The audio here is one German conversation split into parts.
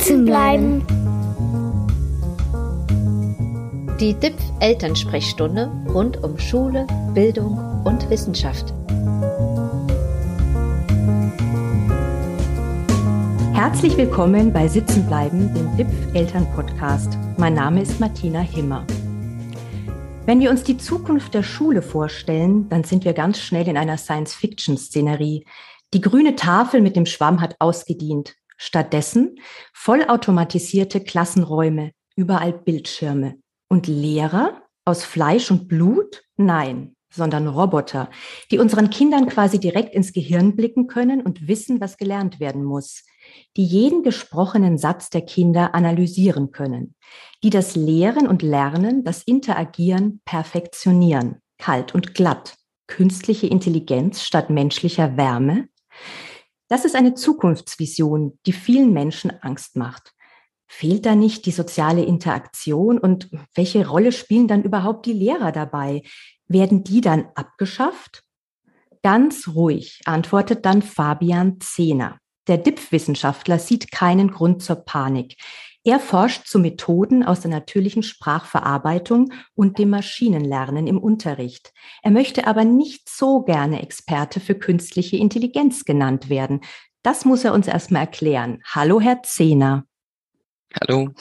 Sitzen bleiben. Die DIPF Elternsprechstunde rund um Schule, Bildung und Wissenschaft. Herzlich willkommen bei Sitzen bleiben, dem DIPF Elternpodcast. Mein Name ist Martina Himmer. Wenn wir uns die Zukunft der Schule vorstellen, dann sind wir ganz schnell in einer Science-Fiction-Szenerie. Die grüne Tafel mit dem Schwamm hat ausgedient. Stattdessen vollautomatisierte Klassenräume, überall Bildschirme. Und Lehrer aus Fleisch und Blut? Nein, sondern Roboter, die unseren Kindern quasi direkt ins Gehirn blicken können und wissen, was gelernt werden muss, die jeden gesprochenen Satz der Kinder analysieren können, die das Lehren und Lernen, das Interagieren perfektionieren, kalt und glatt, künstliche Intelligenz statt menschlicher Wärme, das ist eine Zukunftsvision, die vielen Menschen Angst macht. Fehlt da nicht die soziale Interaktion und welche Rolle spielen dann überhaupt die Lehrer dabei? Werden die dann abgeschafft? Ganz ruhig antwortet dann Fabian Zehner. Der DIPF-Wissenschaftler sieht keinen Grund zur Panik. Er forscht zu Methoden aus der natürlichen Sprachverarbeitung und dem Maschinenlernen im Unterricht. Er möchte aber nicht so gerne Experte für künstliche Intelligenz genannt werden. Das muss er uns erstmal erklären. Hallo, Herr Zehner. Hallo.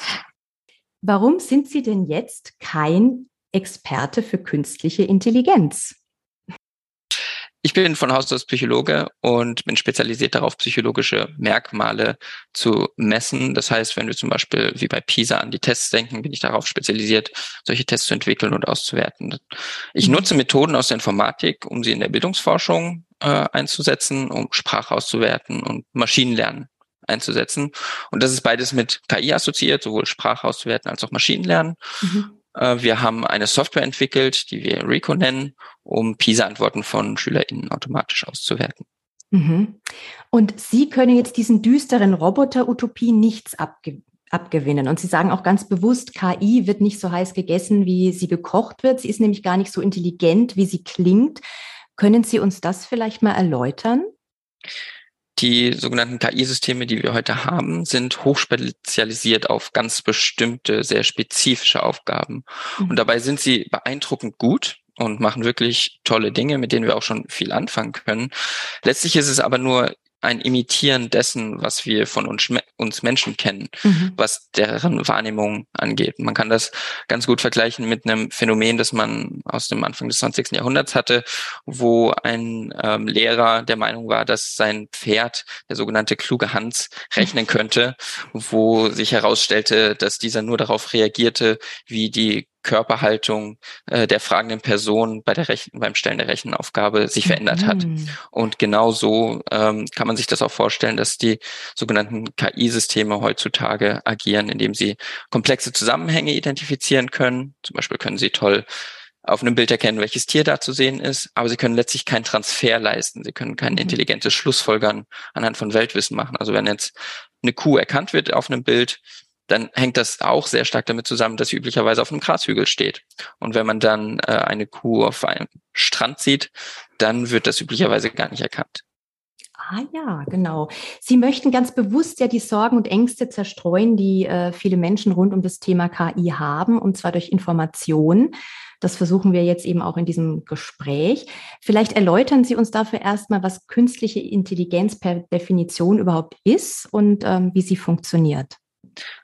Warum sind Sie denn jetzt kein Experte für künstliche Intelligenz? Ich bin von Haus aus Psychologe und bin spezialisiert darauf, psychologische Merkmale zu messen. Das heißt, wenn wir zum Beispiel wie bei PISA an die Tests denken, bin ich darauf spezialisiert, solche Tests zu entwickeln und auszuwerten. Ich mhm. nutze Methoden aus der Informatik, um sie in der Bildungsforschung äh, einzusetzen, um Sprache auszuwerten und Maschinenlernen einzusetzen. Und das ist beides mit KI assoziiert, sowohl Sprache auszuwerten als auch Maschinenlernen. Mhm. Äh, wir haben eine Software entwickelt, die wir Rico nennen, um PISA-Antworten von SchülerInnen automatisch auszuwerten. Mhm. Und Sie können jetzt diesen düsteren Roboter-Utopie nichts abge abgewinnen. Und Sie sagen auch ganz bewusst, KI wird nicht so heiß gegessen, wie sie gekocht wird. Sie ist nämlich gar nicht so intelligent, wie sie klingt. Können Sie uns das vielleicht mal erläutern? Die sogenannten KI-Systeme, die wir heute haben, sind hochspezialisiert auf ganz bestimmte, sehr spezifische Aufgaben. Mhm. Und dabei sind sie beeindruckend gut und machen wirklich tolle Dinge, mit denen wir auch schon viel anfangen können. Letztlich ist es aber nur ein Imitieren dessen, was wir von uns, uns Menschen kennen, mhm. was deren Wahrnehmung angeht. Man kann das ganz gut vergleichen mit einem Phänomen, das man aus dem Anfang des 20. Jahrhunderts hatte, wo ein ähm, Lehrer der Meinung war, dass sein Pferd, der sogenannte kluge Hans, rechnen könnte, wo sich herausstellte, dass dieser nur darauf reagierte, wie die Körperhaltung äh, der fragenden Person bei der Rechen, beim Stellen der Rechenaufgabe sich verändert hat. Mhm. Und genau so ähm, kann man sich das auch vorstellen, dass die sogenannten KI-Systeme heutzutage agieren, indem sie komplexe Zusammenhänge identifizieren können. Zum Beispiel können sie toll auf einem Bild erkennen, welches Tier da zu sehen ist, aber sie können letztlich keinen Transfer leisten. Sie können kein mhm. intelligentes Schlussfolgern anhand von Weltwissen machen. Also wenn jetzt eine Kuh erkannt wird auf einem Bild, dann hängt das auch sehr stark damit zusammen, dass sie üblicherweise auf einem Grashügel steht. Und wenn man dann äh, eine Kuh auf einem Strand sieht, dann wird das üblicherweise gar nicht erkannt. Ah ja, genau. Sie möchten ganz bewusst ja die Sorgen und Ängste zerstreuen, die äh, viele Menschen rund um das Thema KI haben, und zwar durch Information. Das versuchen wir jetzt eben auch in diesem Gespräch. Vielleicht erläutern Sie uns dafür erstmal, was künstliche Intelligenz per Definition überhaupt ist und ähm, wie sie funktioniert.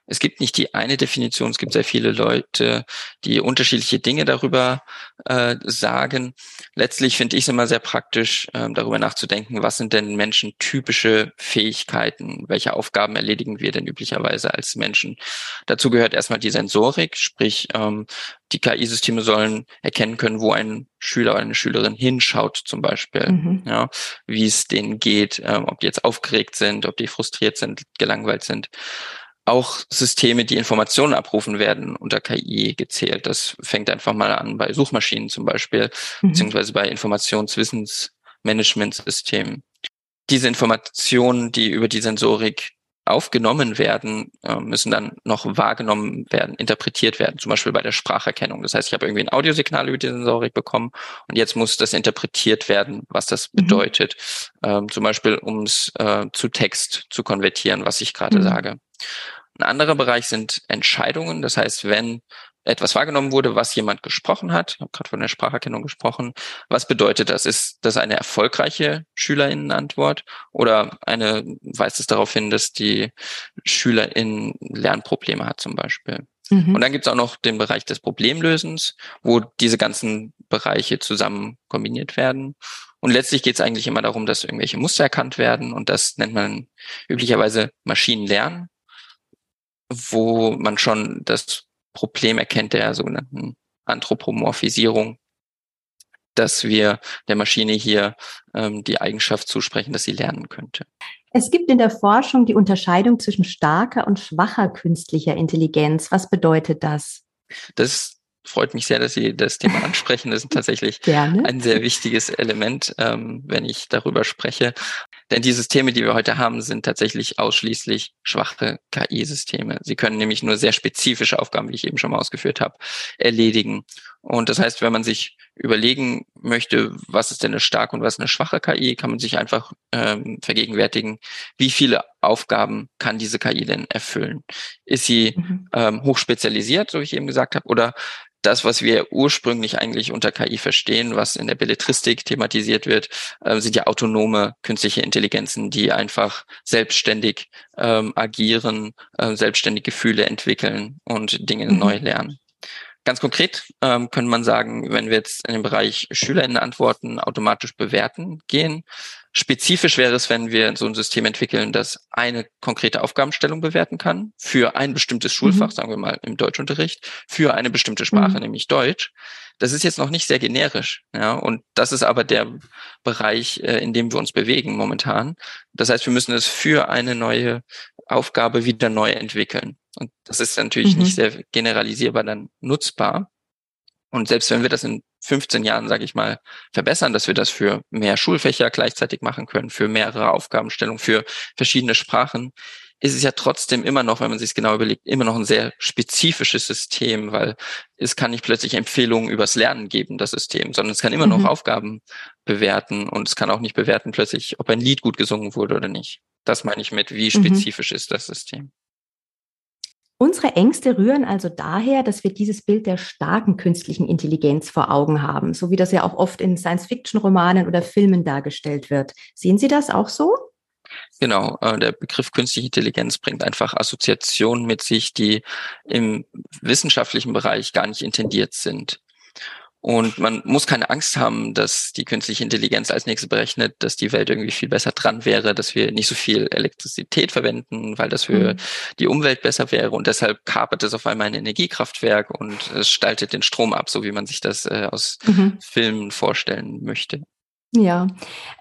Es gibt nicht die eine Definition, es gibt sehr viele Leute, die unterschiedliche Dinge darüber äh, sagen. Letztlich finde ich es immer sehr praktisch, äh, darüber nachzudenken, was sind denn Menschen typische Fähigkeiten, welche Aufgaben erledigen wir denn üblicherweise als Menschen. Dazu gehört erstmal die Sensorik, sprich ähm, die KI-Systeme sollen erkennen können, wo ein Schüler oder eine Schülerin hinschaut, zum Beispiel, mhm. ja, wie es denen geht, ähm, ob die jetzt aufgeregt sind, ob die frustriert sind, gelangweilt sind auch Systeme, die Informationen abrufen werden, unter KI gezählt. Das fängt einfach mal an bei Suchmaschinen zum Beispiel, mhm. beziehungsweise bei Informationswissensmanagementsystemen. Diese Informationen, die über die Sensorik aufgenommen werden, äh, müssen dann noch wahrgenommen werden, interpretiert werden, zum Beispiel bei der Spracherkennung. Das heißt, ich habe irgendwie ein Audiosignal über die Sensorik bekommen und jetzt muss das interpretiert werden, was das mhm. bedeutet. Ähm, zum Beispiel, um es äh, zu Text zu konvertieren, was ich gerade mhm. sage. Ein anderer Bereich sind Entscheidungen. Das heißt, wenn etwas wahrgenommen wurde, was jemand gesprochen hat, ich habe gerade von der Spracherkennung gesprochen, was bedeutet das? Ist das eine erfolgreiche Schülerinnenantwort oder eine, weist es darauf hin, dass die Schülerin Lernprobleme hat zum Beispiel? Mhm. Und dann gibt es auch noch den Bereich des Problemlösens, wo diese ganzen Bereiche zusammen kombiniert werden. Und letztlich geht es eigentlich immer darum, dass irgendwelche Muster erkannt werden und das nennt man üblicherweise Maschinenlernen, wo man schon das Problem erkennt der sogenannten Anthropomorphisierung, dass wir der Maschine hier ähm, die Eigenschaft zusprechen, dass sie lernen könnte. Es gibt in der Forschung die Unterscheidung zwischen starker und schwacher künstlicher Intelligenz. Was bedeutet das? Das freut mich sehr, dass Sie das Thema ansprechen. Das ist tatsächlich Gerne. ein sehr wichtiges Element, ähm, wenn ich darüber spreche. Denn die Systeme, die wir heute haben, sind tatsächlich ausschließlich schwache KI-Systeme. Sie können nämlich nur sehr spezifische Aufgaben, wie ich eben schon mal ausgeführt habe, erledigen. Und das heißt, wenn man sich überlegen möchte, was ist denn eine starke und was eine schwache KI, kann man sich einfach ähm, vergegenwärtigen, wie viele Aufgaben kann diese KI denn erfüllen? Ist sie mhm. ähm, hochspezialisiert, so wie ich eben gesagt habe, oder das, was wir ursprünglich eigentlich unter KI verstehen, was in der Belletristik thematisiert wird, äh, sind ja autonome künstliche Intelligenzen, die einfach selbstständig ähm, agieren, äh, selbstständig Gefühle entwickeln und Dinge mhm. neu lernen. Ganz konkret ähm, könnte man sagen, wenn wir jetzt in den Bereich SchülerInnen-Antworten automatisch bewerten gehen, spezifisch wäre es, wenn wir so ein System entwickeln, das eine konkrete Aufgabenstellung bewerten kann für ein bestimmtes Schulfach, mhm. sagen wir mal im Deutschunterricht, für eine bestimmte Sprache, mhm. nämlich Deutsch. Das ist jetzt noch nicht sehr generisch, ja, und das ist aber der Bereich, äh, in dem wir uns bewegen momentan. Das heißt, wir müssen es für eine neue Aufgabe wieder neu entwickeln. Und das ist natürlich mhm. nicht sehr generalisierbar dann nutzbar. Und selbst wenn wir das in 15 Jahren, sage ich mal, verbessern, dass wir das für mehr Schulfächer gleichzeitig machen können, für mehrere Aufgabenstellungen, für verschiedene Sprachen, ist es ja trotzdem immer noch, wenn man sich es genau überlegt, immer noch ein sehr spezifisches System, weil es kann nicht plötzlich Empfehlungen übers Lernen geben, das System, sondern es kann immer mhm. noch Aufgaben bewerten und es kann auch nicht bewerten plötzlich, ob ein Lied gut gesungen wurde oder nicht. Das meine ich mit, wie mhm. spezifisch mhm. ist das System. Unsere Ängste rühren also daher, dass wir dieses Bild der starken künstlichen Intelligenz vor Augen haben, so wie das ja auch oft in Science-Fiction-Romanen oder Filmen dargestellt wird. Sehen Sie das auch so? Genau, äh, der Begriff künstliche Intelligenz bringt einfach Assoziationen mit sich, die im wissenschaftlichen Bereich gar nicht intendiert sind. Und man muss keine Angst haben, dass die künstliche Intelligenz als nächstes berechnet, dass die Welt irgendwie viel besser dran wäre, dass wir nicht so viel Elektrizität verwenden, weil das für mhm. die Umwelt besser wäre. Und deshalb kapert es auf einmal ein Energiekraftwerk und es staltet den Strom ab, so wie man sich das äh, aus mhm. Filmen vorstellen möchte. Ja,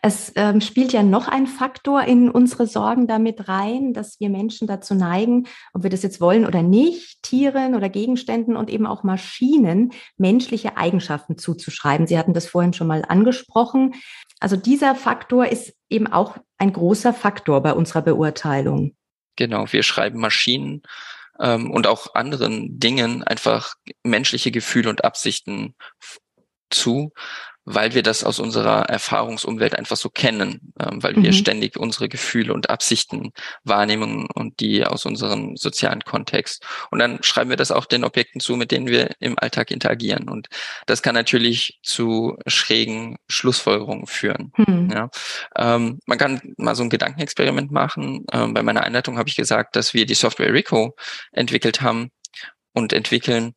es ähm, spielt ja noch ein Faktor in unsere Sorgen damit rein, dass wir Menschen dazu neigen, ob wir das jetzt wollen oder nicht, Tieren oder Gegenständen und eben auch Maschinen menschliche Eigenschaften zuzuschreiben. Sie hatten das vorhin schon mal angesprochen. Also dieser Faktor ist eben auch ein großer Faktor bei unserer Beurteilung. Genau, wir schreiben Maschinen ähm, und auch anderen Dingen einfach menschliche Gefühle und Absichten zu weil wir das aus unserer Erfahrungsumwelt einfach so kennen, ähm, weil mhm. wir ständig unsere Gefühle und Absichten wahrnehmen und die aus unserem sozialen Kontext. Und dann schreiben wir das auch den Objekten zu, mit denen wir im Alltag interagieren. Und das kann natürlich zu schrägen Schlussfolgerungen führen. Mhm. Ja. Ähm, man kann mal so ein Gedankenexperiment machen. Ähm, bei meiner Einleitung habe ich gesagt, dass wir die Software Rico entwickelt haben und entwickeln,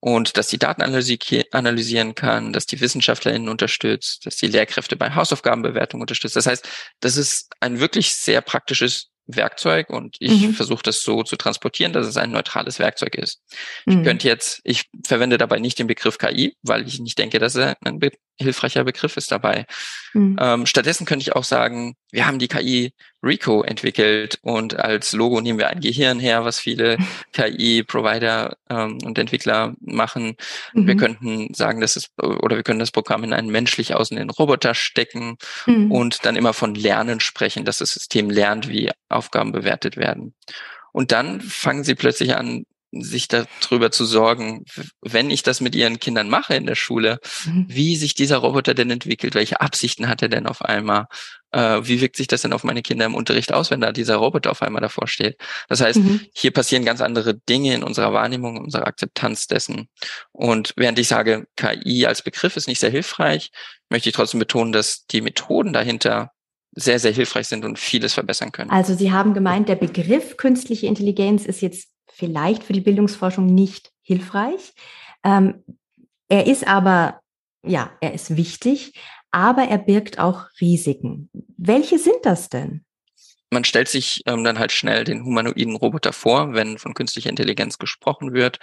und dass die Daten analysieren kann, dass die WissenschaftlerInnen unterstützt, dass die Lehrkräfte bei Hausaufgabenbewertung unterstützt. Das heißt, das ist ein wirklich sehr praktisches Werkzeug und ich mhm. versuche das so zu transportieren, dass es ein neutrales Werkzeug ist. Mhm. Ich könnte jetzt, ich verwende dabei nicht den Begriff KI, weil ich nicht denke, dass er ein be hilfreicher Begriff ist dabei. Mhm. Ähm, stattdessen könnte ich auch sagen, wir haben die KI Rico entwickelt und als Logo nehmen wir ein Gehirn her, was viele KI-Provider ähm, und Entwickler machen. Wir mhm. könnten sagen, dass es, oder wir können das Programm in einen menschlich aussehenden Roboter stecken mhm. und dann immer von Lernen sprechen, dass das System lernt, wie Aufgaben bewertet werden. Und dann fangen sie plötzlich an, sich darüber zu sorgen, wenn ich das mit ihren Kindern mache in der Schule, mhm. wie sich dieser Roboter denn entwickelt, welche Absichten hat er denn auf einmal, äh, wie wirkt sich das denn auf meine Kinder im Unterricht aus, wenn da dieser Roboter auf einmal davor steht. Das heißt, mhm. hier passieren ganz andere Dinge in unserer Wahrnehmung, unserer Akzeptanz dessen. Und während ich sage, KI als Begriff ist nicht sehr hilfreich, möchte ich trotzdem betonen, dass die Methoden dahinter sehr, sehr hilfreich sind und vieles verbessern können. Also Sie haben gemeint, der Begriff künstliche Intelligenz ist jetzt vielleicht für die Bildungsforschung nicht hilfreich. Ähm, er ist aber, ja, er ist wichtig, aber er birgt auch Risiken. Welche sind das denn? man stellt sich ähm, dann halt schnell den humanoiden Roboter vor, wenn von künstlicher Intelligenz gesprochen wird.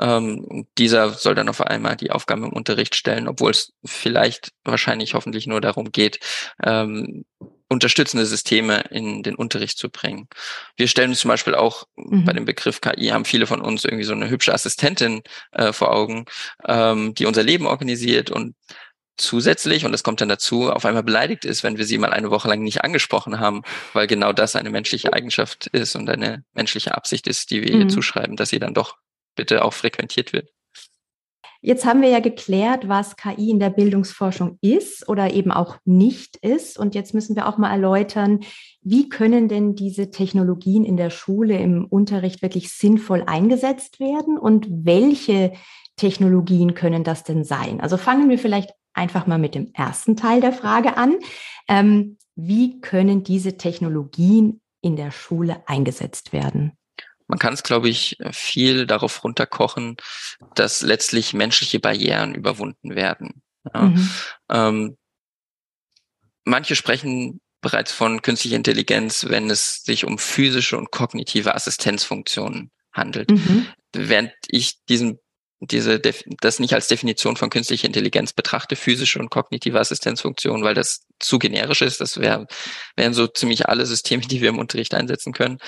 Ähm, dieser soll dann auf einmal die Aufgaben im Unterricht stellen, obwohl es vielleicht wahrscheinlich hoffentlich nur darum geht, ähm, unterstützende Systeme in den Unterricht zu bringen. Wir stellen uns zum Beispiel auch mhm. bei dem Begriff KI haben viele von uns irgendwie so eine hübsche Assistentin äh, vor Augen, ähm, die unser Leben organisiert und zusätzlich, und das kommt dann dazu, auf einmal beleidigt ist, wenn wir sie mal eine Woche lang nicht angesprochen haben, weil genau das eine menschliche Eigenschaft ist und eine menschliche Absicht ist, die wir mhm. ihr zuschreiben, dass sie dann doch bitte auch frequentiert wird. Jetzt haben wir ja geklärt, was KI in der Bildungsforschung ist oder eben auch nicht ist. Und jetzt müssen wir auch mal erläutern, wie können denn diese Technologien in der Schule im Unterricht wirklich sinnvoll eingesetzt werden und welche Technologien können das denn sein? Also fangen wir vielleicht einfach mal mit dem ersten Teil der Frage an. Ähm, wie können diese Technologien in der Schule eingesetzt werden? Man kann es, glaube ich, viel darauf runterkochen, dass letztlich menschliche Barrieren überwunden werden. Ja. Mhm. Ähm, manche sprechen bereits von künstlicher Intelligenz, wenn es sich um physische und kognitive Assistenzfunktionen handelt. Mhm. Während ich diesen diese das nicht als Definition von künstlicher Intelligenz betrachte, physische und kognitive Assistenzfunktionen, weil das zu generisch ist. Das wär, wären so ziemlich alle Systeme, die wir im Unterricht einsetzen können.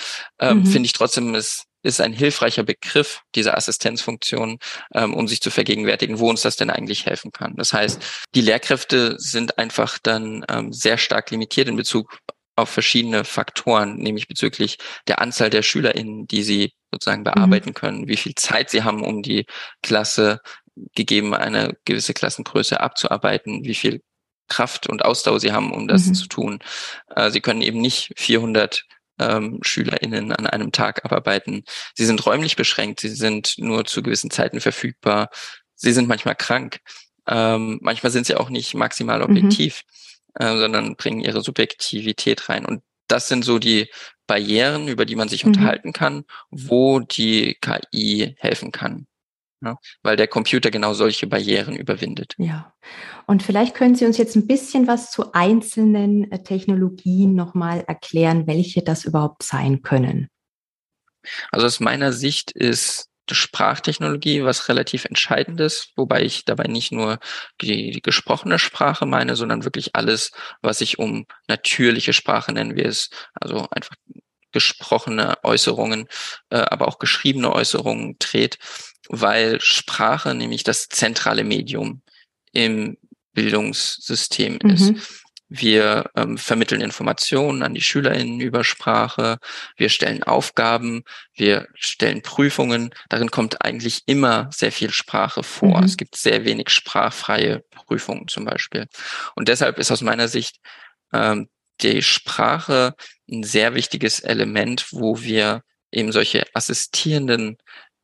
Ähm, mhm. Finde ich trotzdem, es ist ein hilfreicher Begriff, diese Assistenzfunktion, ähm, um sich zu vergegenwärtigen, wo uns das denn eigentlich helfen kann. Das heißt, die Lehrkräfte sind einfach dann ähm, sehr stark limitiert in Bezug auf verschiedene Faktoren, nämlich bezüglich der Anzahl der SchülerInnen, die sie sozusagen mhm. bearbeiten mhm. können, wie viel Zeit sie haben, um die Klasse gegeben eine gewisse Klassengröße abzuarbeiten, wie viel Kraft und Ausdauer sie haben, um das mhm. zu tun. Äh, sie können eben nicht 400 ähm, SchülerInnen an einem Tag abarbeiten. Sie sind räumlich beschränkt, sie sind nur zu gewissen Zeiten verfügbar, sie sind manchmal krank, ähm, manchmal sind sie auch nicht maximal mhm. objektiv. Mhm äh, sondern bringen ihre Subjektivität rein. Und das sind so die Barrieren, über die man sich mhm. unterhalten kann, wo die KI helfen kann. Ja, weil der Computer genau solche Barrieren überwindet. Ja. Und vielleicht können Sie uns jetzt ein bisschen was zu einzelnen äh, Technologien nochmal erklären, welche das überhaupt sein können. Also aus meiner Sicht ist Sprachtechnologie was relativ Entscheidendes, wobei ich dabei nicht nur die, die, gesprochene Sprache meine, sondern wirklich alles, was sich um natürliche Sprache nennen wir es, also einfach gesprochene Äußerungen, äh, aber auch geschriebene Äußerungen dreht, weil Sprache nämlich das zentrale Medium im Bildungssystem mhm. ist. Wir ähm, vermitteln Informationen an die SchülerInnen über Sprache. Wir stellen Aufgaben. Wir stellen Prüfungen. Darin kommt eigentlich immer sehr viel Sprache vor. Mhm. Es gibt sehr wenig sprachfreie Prüfungen zum Beispiel. Und deshalb ist aus meiner Sicht ähm, die Sprache ein sehr wichtiges Element, wo wir eben solche assistierenden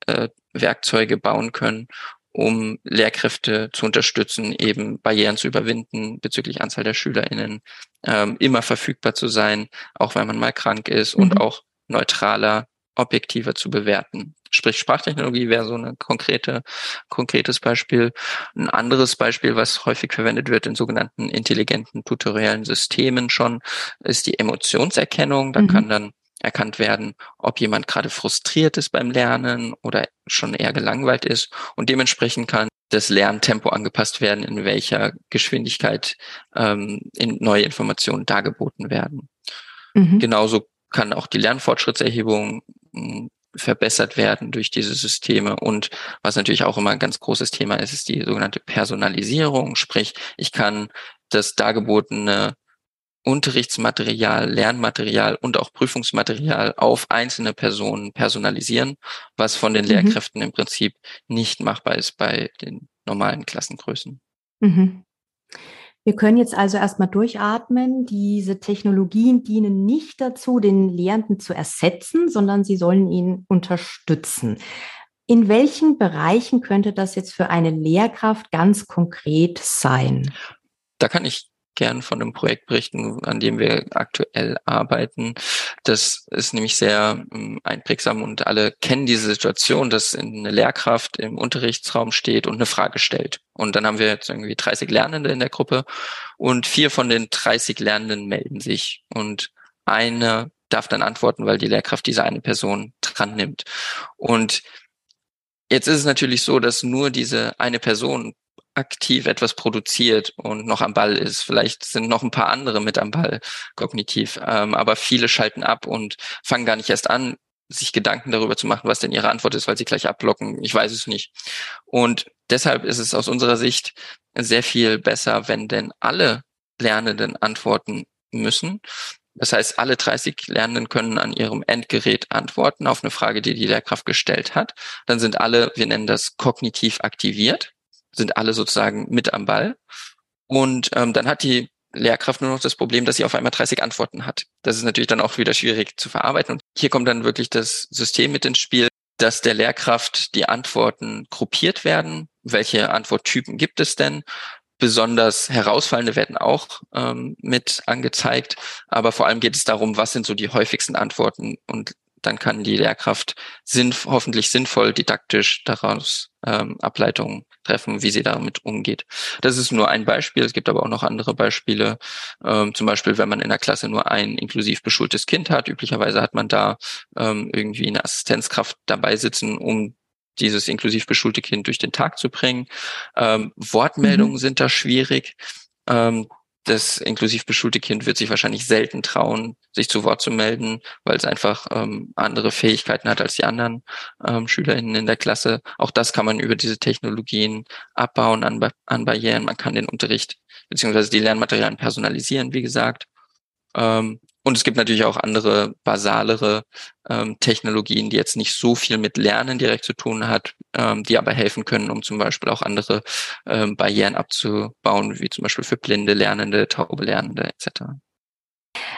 äh, Werkzeuge bauen können, um Lehrkräfte zu unterstützen, eben Barrieren zu überwinden bezüglich Anzahl der SchülerInnen, ähm, immer verfügbar zu sein, auch wenn man mal krank ist mhm. und auch neutraler, objektiver zu bewerten. Sprich, Sprachtechnologie wäre so ein konkrete, konkretes Beispiel. Ein anderes Beispiel, was häufig verwendet wird in sogenannten intelligenten tutoriellen Systemen schon, ist die Emotionserkennung. Da mhm. kann dann erkannt werden, ob jemand gerade frustriert ist beim Lernen oder schon eher gelangweilt ist. Und dementsprechend kann das Lerntempo angepasst werden, in welcher Geschwindigkeit ähm, in neue Informationen dargeboten werden. Mhm. Genauso kann auch die Lernfortschrittserhebung hm, verbessert werden durch diese Systeme. Und was natürlich auch immer ein ganz großes Thema ist, ist die sogenannte Personalisierung. Sprich, ich kann das dargebotene Unterrichtsmaterial, Lernmaterial und auch Prüfungsmaterial auf einzelne Personen personalisieren, was von den mhm. Lehrkräften im Prinzip nicht machbar ist bei den normalen Klassengrößen. Mhm. Wir können jetzt also erstmal durchatmen. Diese Technologien dienen nicht dazu, den Lehrenden zu ersetzen, sondern sie sollen ihn unterstützen. In welchen Bereichen könnte das jetzt für eine Lehrkraft ganz konkret sein? Da kann ich gern von einem Projekt berichten, an dem wir aktuell arbeiten. Das ist nämlich sehr ähm, einprägsam und alle kennen diese Situation, dass eine Lehrkraft im Unterrichtsraum steht und eine Frage stellt. Und dann haben wir jetzt irgendwie 30 Lernende in der Gruppe und vier von den 30 Lernenden melden sich und eine darf dann antworten, weil die Lehrkraft diese eine Person dran nimmt. Und Jetzt ist es natürlich so, dass nur diese eine Person aktiv etwas produziert und noch am Ball ist. Vielleicht sind noch ein paar andere mit am Ball kognitiv, ähm, aber viele schalten ab und fangen gar nicht erst an, sich Gedanken darüber zu machen, was denn ihre Antwort ist, weil sie gleich abblocken. Ich weiß es nicht. Und deshalb ist es aus unserer Sicht sehr viel besser, wenn denn alle Lernenden antworten müssen. Das heißt, alle 30 Lernenden können an ihrem Endgerät antworten auf eine Frage, die die Lehrkraft gestellt hat. Dann sind alle, wir nennen das kognitiv aktiviert sind alle sozusagen mit am Ball. Und ähm, dann hat die Lehrkraft nur noch das Problem, dass sie auf einmal 30 Antworten hat. Das ist natürlich dann auch wieder schwierig zu verarbeiten. Und hier kommt dann wirklich das System mit ins Spiel, dass der Lehrkraft die Antworten gruppiert werden. Welche Antworttypen gibt es denn? Besonders herausfallende werden auch ähm, mit angezeigt. Aber vor allem geht es darum, was sind so die häufigsten Antworten und dann kann die Lehrkraft sinn, hoffentlich sinnvoll didaktisch daraus ähm, Ableitungen treffen, wie sie damit umgeht. Das ist nur ein Beispiel. Es gibt aber auch noch andere Beispiele. Ähm, zum Beispiel, wenn man in der Klasse nur ein inklusiv beschultes Kind hat. Üblicherweise hat man da ähm, irgendwie eine Assistenzkraft dabei sitzen, um dieses inklusiv beschulte Kind durch den Tag zu bringen. Ähm, Wortmeldungen mhm. sind da schwierig. Ähm, das inklusiv beschulte Kind wird sich wahrscheinlich selten trauen, sich zu Wort zu melden, weil es einfach ähm, andere Fähigkeiten hat als die anderen ähm, SchülerInnen in der Klasse. Auch das kann man über diese Technologien abbauen an, an Barrieren. Man kann den Unterricht beziehungsweise die Lernmaterialien personalisieren, wie gesagt. Ähm, und es gibt natürlich auch andere basalere ähm, Technologien, die jetzt nicht so viel mit Lernen direkt zu tun hat, ähm, die aber helfen können, um zum Beispiel auch andere ähm, Barrieren abzubauen, wie zum Beispiel für blinde Lernende, taube Lernende etc.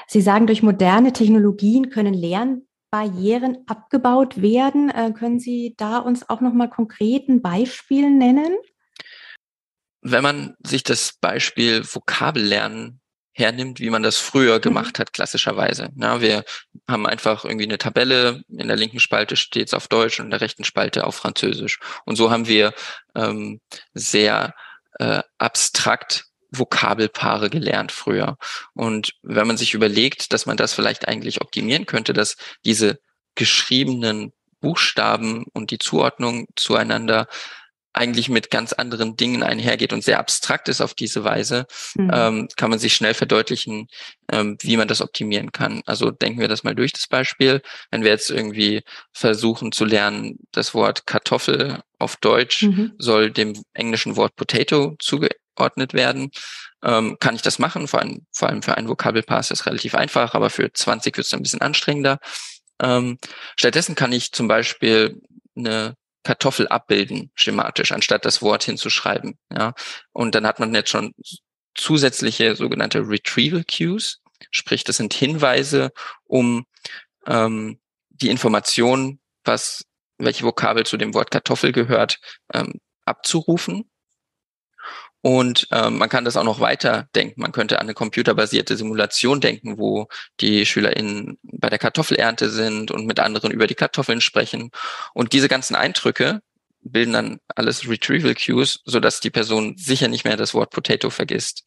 Sie sagen, durch moderne Technologien können Lernbarrieren abgebaut werden. Äh, können Sie da uns auch noch mal konkreten Beispiel nennen? Wenn man sich das Beispiel Vokabellernen hernimmt, wie man das früher mhm. gemacht hat, klassischerweise. Ja, wir haben einfach irgendwie eine Tabelle, in der linken Spalte steht es auf Deutsch und in der rechten Spalte auf Französisch. Und so haben wir ähm, sehr äh, abstrakt Vokabelpaare gelernt früher. Und wenn man sich überlegt, dass man das vielleicht eigentlich optimieren könnte, dass diese geschriebenen Buchstaben und die Zuordnung zueinander eigentlich mit ganz anderen Dingen einhergeht und sehr abstrakt ist auf diese Weise, mhm. ähm, kann man sich schnell verdeutlichen, ähm, wie man das optimieren kann. Also denken wir das mal durch, das Beispiel. Wenn wir jetzt irgendwie versuchen zu lernen, das Wort Kartoffel auf Deutsch mhm. soll dem englischen Wort Potato zugeordnet werden, ähm, kann ich das machen. Vor allem, vor allem für einen Vokabelpaar ist das relativ einfach, aber für 20 wird es ein bisschen anstrengender. Ähm, stattdessen kann ich zum Beispiel eine Kartoffel abbilden, schematisch, anstatt das Wort hinzuschreiben. Ja. Und dann hat man jetzt schon zusätzliche sogenannte Retrieval Cues, sprich, das sind Hinweise, um ähm, die Information, was welche Vokabel zu dem Wort Kartoffel gehört, ähm, abzurufen. Und ähm, man kann das auch noch weiter denken. Man könnte an eine computerbasierte Simulation denken, wo die SchülerInnen bei der Kartoffelernte sind und mit anderen über die Kartoffeln sprechen. Und diese ganzen Eindrücke bilden dann alles Retrieval Cues, sodass die Person sicher nicht mehr das Wort Potato vergisst.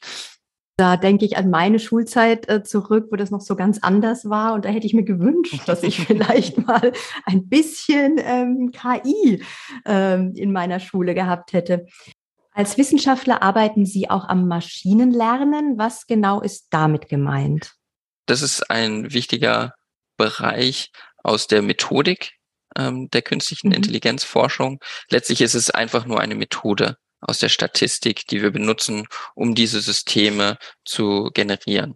Da denke ich an meine Schulzeit äh, zurück, wo das noch so ganz anders war. Und da hätte ich mir gewünscht, dass ich vielleicht mal ein bisschen ähm, KI ähm, in meiner Schule gehabt hätte. Als Wissenschaftler arbeiten Sie auch am Maschinenlernen. Was genau ist damit gemeint? Das ist ein wichtiger Bereich aus der Methodik ähm, der künstlichen mhm. Intelligenzforschung. Letztlich ist es einfach nur eine Methode aus der Statistik, die wir benutzen, um diese Systeme zu generieren.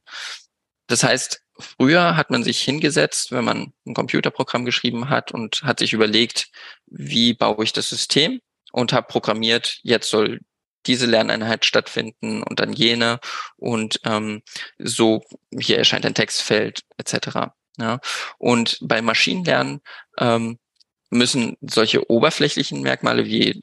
das heißt, früher hat man sich hingesetzt, wenn man ein Computerprogramm geschrieben hat und hat sich überlegt, wie baue ich das System und habe programmiert, jetzt soll diese Lerneinheit stattfinden und dann jene und ähm, so hier erscheint ein Textfeld etc. Ja. Und beim Maschinenlernen ähm, müssen solche oberflächlichen Merkmale wie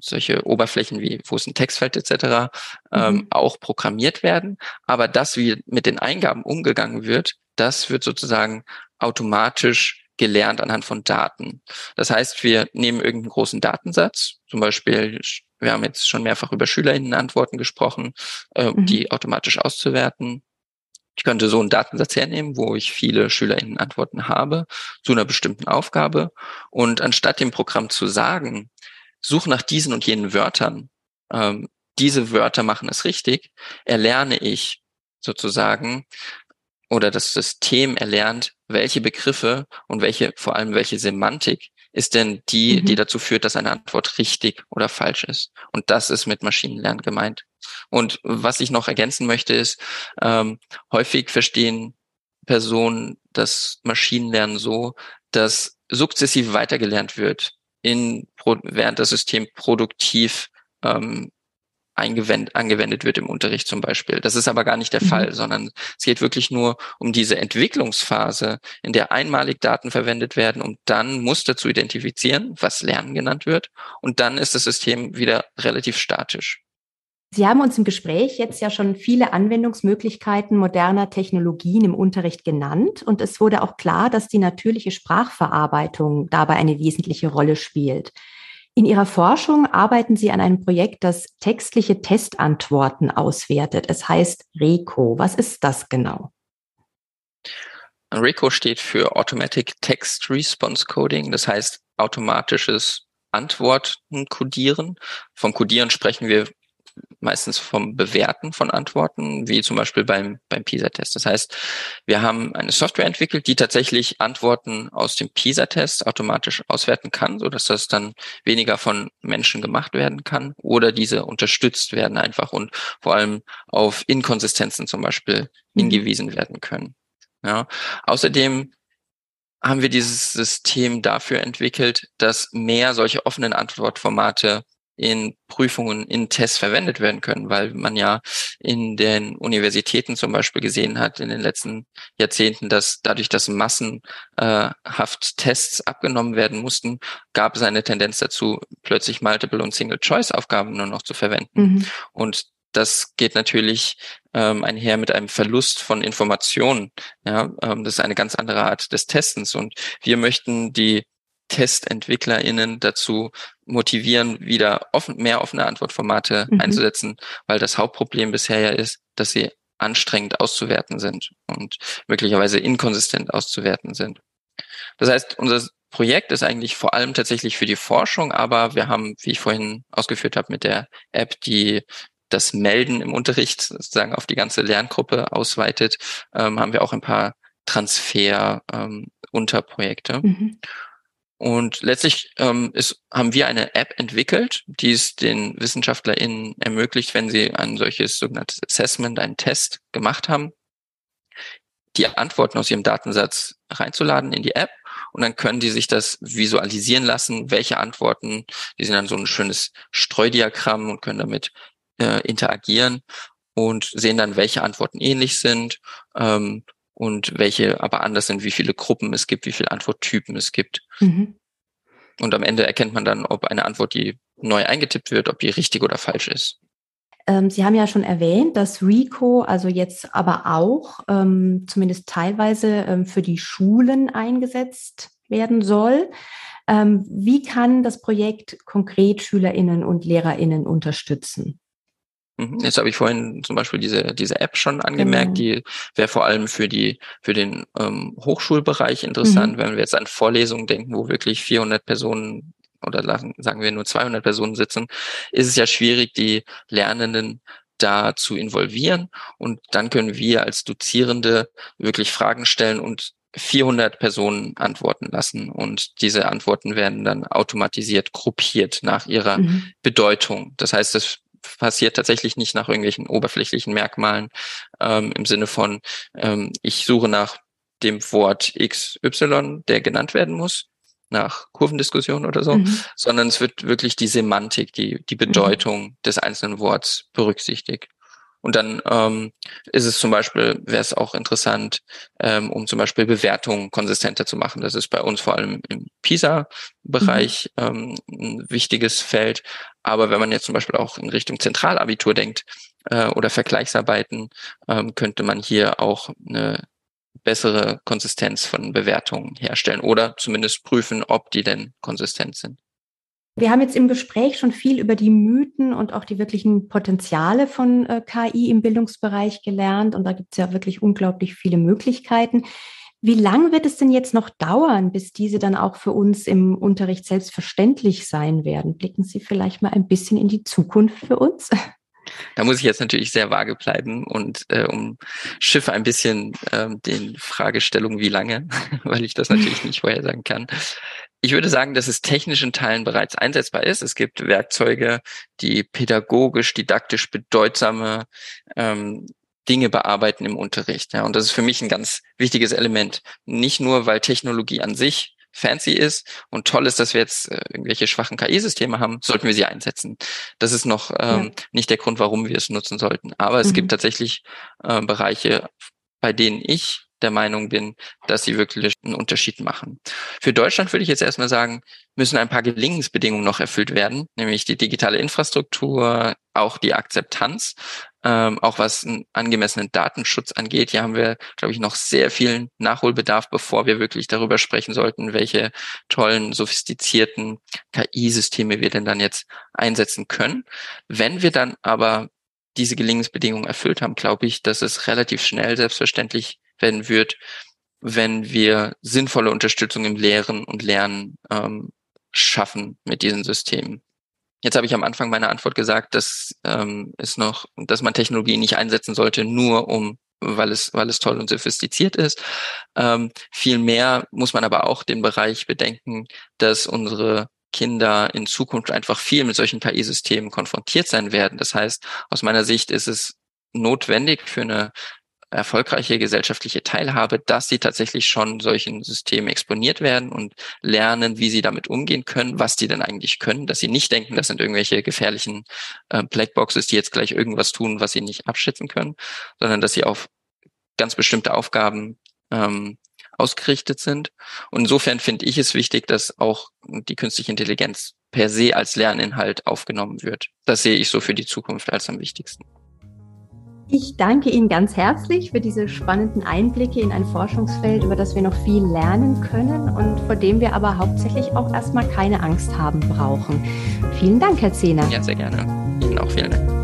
solche Oberflächen wie wo ist ein Textfeld etc. Ähm, mhm. auch programmiert werden. Aber das, wie mit den Eingaben umgegangen wird, das wird sozusagen automatisch gelernt anhand von Daten. Das heißt, wir nehmen irgendeinen großen Datensatz, zum Beispiel, wir haben jetzt schon mehrfach über SchülerInnen-Antworten gesprochen, äh, mhm. die automatisch auszuwerten. Ich könnte so einen Datensatz hernehmen, wo ich viele SchülerInnen-Antworten habe zu einer bestimmten Aufgabe. Und anstatt dem Programm zu sagen, such nach diesen und jenen Wörtern, ähm, diese Wörter machen es richtig, erlerne ich sozusagen oder das System erlernt, welche Begriffe und welche, vor allem welche Semantik ist denn die, mhm. die dazu führt, dass eine Antwort richtig oder falsch ist. Und das ist mit Maschinenlernen gemeint. Und was ich noch ergänzen möchte, ist, ähm, häufig verstehen Personen das Maschinenlernen so, dass sukzessiv weitergelernt wird, in, während das System produktiv ähm, angewendet wird im Unterricht zum Beispiel. Das ist aber gar nicht der mhm. Fall, sondern es geht wirklich nur um diese Entwicklungsphase, in der einmalig Daten verwendet werden, um dann Muster zu identifizieren, was Lernen genannt wird. Und dann ist das System wieder relativ statisch. Sie haben uns im Gespräch jetzt ja schon viele Anwendungsmöglichkeiten moderner Technologien im Unterricht genannt und es wurde auch klar, dass die natürliche Sprachverarbeitung dabei eine wesentliche Rolle spielt. In Ihrer Forschung arbeiten Sie an einem Projekt, das textliche Testantworten auswertet. Es heißt RECO. Was ist das genau? RECO steht für Automatic Text Response Coding, das heißt automatisches Antworten codieren. Vom Codieren sprechen wir meistens vom Bewerten von Antworten, wie zum Beispiel beim, beim PISA-Test. Das heißt, wir haben eine Software entwickelt, die tatsächlich Antworten aus dem PISA-Test automatisch auswerten kann, so dass das dann weniger von Menschen gemacht werden kann oder diese unterstützt werden einfach und vor allem auf Inkonsistenzen zum Beispiel mhm. hingewiesen werden können. Ja. Außerdem haben wir dieses System dafür entwickelt, dass mehr solche offenen Antwortformate in Prüfungen, in Tests verwendet werden können, weil man ja in den Universitäten zum Beispiel gesehen hat in den letzten Jahrzehnten, dass dadurch, dass massenhaft Tests abgenommen werden mussten, gab es eine Tendenz dazu, plötzlich Multiple- und Single-Choice-Aufgaben nur noch zu verwenden. Mhm. Und das geht natürlich ähm, einher mit einem Verlust von Informationen. Ja, ähm, das ist eine ganz andere Art des Testens. Und wir möchten die TestentwicklerInnen dazu motivieren, wieder offen, mehr offene Antwortformate mhm. einzusetzen, weil das Hauptproblem bisher ja ist, dass sie anstrengend auszuwerten sind und möglicherweise inkonsistent auszuwerten sind. Das heißt, unser Projekt ist eigentlich vor allem tatsächlich für die Forschung, aber wir haben, wie ich vorhin ausgeführt habe, mit der App, die das Melden im Unterricht sozusagen auf die ganze Lerngruppe ausweitet, ähm, haben wir auch ein paar Transfer ähm, Unterprojekte. Mhm. Und letztlich ähm, ist, haben wir eine App entwickelt, die es den WissenschaftlerInnen ermöglicht, wenn sie ein solches sogenanntes Assessment, einen Test gemacht haben, die Antworten aus ihrem Datensatz reinzuladen in die App. Und dann können die sich das visualisieren lassen, welche Antworten, die sind dann so ein schönes Streudiagramm und können damit äh, interagieren und sehen dann, welche Antworten ähnlich sind. Ähm, und welche aber anders sind, wie viele Gruppen es gibt, wie viele Antworttypen es gibt. Mhm. Und am Ende erkennt man dann, ob eine Antwort, die neu eingetippt wird, ob die richtig oder falsch ist. Ähm, Sie haben ja schon erwähnt, dass RICO also jetzt aber auch ähm, zumindest teilweise ähm, für die Schulen eingesetzt werden soll. Ähm, wie kann das Projekt konkret Schülerinnen und Lehrerinnen unterstützen? Mhm. Jetzt habe ich vorhin zum Beispiel diese, diese App schon angemerkt, genau. die wäre vor allem für die, für den ähm, Hochschulbereich interessant, mhm. wenn wir jetzt an Vorlesungen denken, wo wirklich 400 Personen oder sagen wir nur 200 Personen sitzen, ist es ja schwierig, die Lernenden da zu involvieren. Und dann können wir als Dozierende wirklich Fragen stellen und 400 Personen antworten lassen. Und diese Antworten werden dann automatisiert gruppiert nach ihrer mhm. Bedeutung. Das heißt, das passiert tatsächlich nicht nach irgendwelchen oberflächlichen Merkmalen ähm, im Sinne von, ähm, ich suche nach dem Wort XY, der genannt werden muss, nach Kurvendiskussion oder so, mhm. sondern es wird wirklich die Semantik, die, die mhm. Bedeutung mhm. des einzelnen Worts berücksichtigt. Und dann ähm, ist es zum Beispiel, wäre es auch interessant, ähm, um zum Beispiel Bewertungen konsistenter zu machen. Das ist bei uns vor allem im PISA-Bereich mhm. ähm, ein wichtiges Feld. Aber wenn man jetzt zum Beispiel auch in Richtung Zentralabitur denkt äh, oder Vergleichsarbeiten, ähm, könnte man hier auch eine bessere Konsistenz von Bewertungen herstellen oder zumindest prüfen, ob die denn konsistent sind. Wir haben jetzt im Gespräch schon viel über die Mythen und auch die wirklichen Potenziale von äh, KI im Bildungsbereich gelernt. Und da gibt es ja wirklich unglaublich viele Möglichkeiten. Wie lange wird es denn jetzt noch dauern, bis diese dann auch für uns im Unterricht selbstverständlich sein werden? Blicken Sie vielleicht mal ein bisschen in die Zukunft für uns? Da muss ich jetzt natürlich sehr vage bleiben und äh, um Schiffe ein bisschen ähm, den Fragestellungen wie lange, weil ich das natürlich nicht vorhersagen kann. Ich würde sagen, dass es technischen Teilen bereits einsetzbar ist. Es gibt Werkzeuge, die pädagogisch, didaktisch bedeutsame ähm, Dinge bearbeiten im Unterricht. Ja, und das ist für mich ein ganz wichtiges Element. Nicht nur, weil Technologie an sich fancy ist und toll ist, dass wir jetzt äh, irgendwelche schwachen KI-Systeme haben, sollten wir sie einsetzen. Das ist noch ähm, ja. nicht der Grund, warum wir es nutzen sollten. Aber es mhm. gibt tatsächlich äh, Bereiche, bei denen ich der Meinung bin, dass sie wirklich einen Unterschied machen. Für Deutschland würde ich jetzt erstmal sagen, müssen ein paar Gelingensbedingungen noch erfüllt werden, nämlich die digitale Infrastruktur, auch die Akzeptanz, ähm, auch was einen angemessenen Datenschutz angeht. Hier haben wir, glaube ich, noch sehr viel Nachholbedarf, bevor wir wirklich darüber sprechen sollten, welche tollen, sophistizierten KI-Systeme wir denn dann jetzt einsetzen können. Wenn wir dann aber diese Gelingensbedingungen erfüllt haben, glaube ich, dass es relativ schnell selbstverständlich werden wird, wenn wir sinnvolle Unterstützung im Lehren und Lernen ähm, schaffen mit diesen Systemen. Jetzt habe ich am Anfang meiner Antwort gesagt, dass ähm, es noch, dass man Technologie nicht einsetzen sollte, nur um weil es, weil es toll und sophistiziert ist. Ähm, Vielmehr muss man aber auch den Bereich bedenken, dass unsere Kinder in Zukunft einfach viel mit solchen KI-Systemen konfrontiert sein werden. Das heißt, aus meiner Sicht ist es notwendig für eine erfolgreiche gesellschaftliche Teilhabe, dass sie tatsächlich schon solchen Systemen exponiert werden und lernen, wie sie damit umgehen können, was die denn eigentlich können, dass sie nicht denken, das sind irgendwelche gefährlichen äh, Blackboxes, die jetzt gleich irgendwas tun, was sie nicht abschätzen können, sondern dass sie auf ganz bestimmte Aufgaben ähm, ausgerichtet sind. Und insofern finde ich es wichtig, dass auch die künstliche Intelligenz per se als Lerninhalt aufgenommen wird. Das sehe ich so für die Zukunft als am wichtigsten. Ich danke Ihnen ganz herzlich für diese spannenden Einblicke in ein Forschungsfeld, über das wir noch viel lernen können und vor dem wir aber hauptsächlich auch erstmal keine Angst haben brauchen. Vielen Dank, Herr Zehner. Ja, sehr gerne. Ihnen auch vielen Dank.